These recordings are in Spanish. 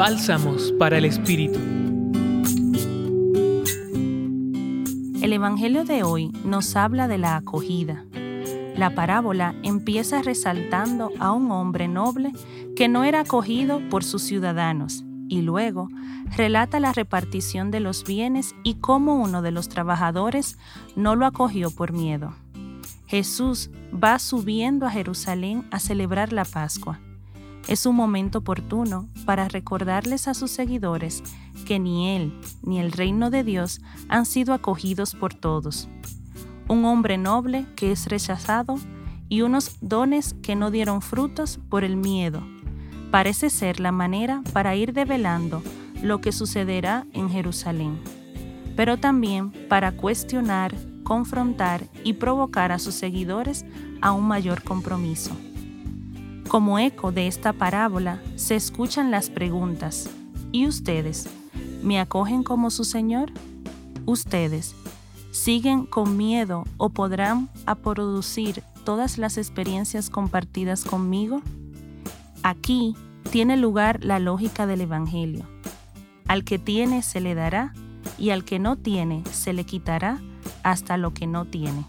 Bálsamos para el Espíritu. El Evangelio de hoy nos habla de la acogida. La parábola empieza resaltando a un hombre noble que no era acogido por sus ciudadanos y luego relata la repartición de los bienes y cómo uno de los trabajadores no lo acogió por miedo. Jesús va subiendo a Jerusalén a celebrar la Pascua. Es un momento oportuno para recordarles a sus seguidores que ni Él ni el reino de Dios han sido acogidos por todos. Un hombre noble que es rechazado y unos dones que no dieron frutos por el miedo. Parece ser la manera para ir develando lo que sucederá en Jerusalén, pero también para cuestionar, confrontar y provocar a sus seguidores a un mayor compromiso. Como eco de esta parábola se escuchan las preguntas, ¿y ustedes? ¿Me acogen como su Señor? ¿Ustedes siguen con miedo o podrán a producir todas las experiencias compartidas conmigo? Aquí tiene lugar la lógica del Evangelio. Al que tiene se le dará y al que no tiene se le quitará hasta lo que no tiene.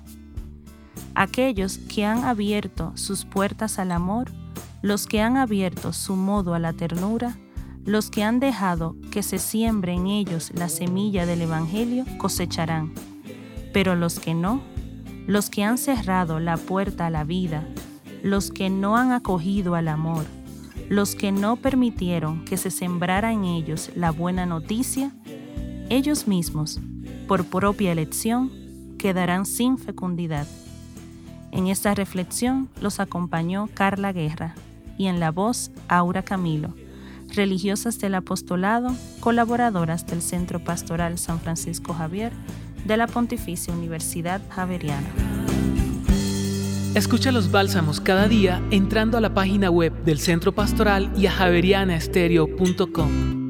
Aquellos que han abierto sus puertas al amor, los que han abierto su modo a la ternura, los que han dejado que se siembre en ellos la semilla del Evangelio, cosecharán. Pero los que no, los que han cerrado la puerta a la vida, los que no han acogido al amor, los que no permitieron que se sembrara en ellos la buena noticia, ellos mismos, por propia elección, quedarán sin fecundidad. En esta reflexión los acompañó Carla Guerra y en la voz Aura Camilo, religiosas del apostolado, colaboradoras del Centro Pastoral San Francisco Javier de la Pontificia Universidad Javeriana. Escucha los bálsamos cada día entrando a la página web del Centro Pastoral y a javerianaestereo.com.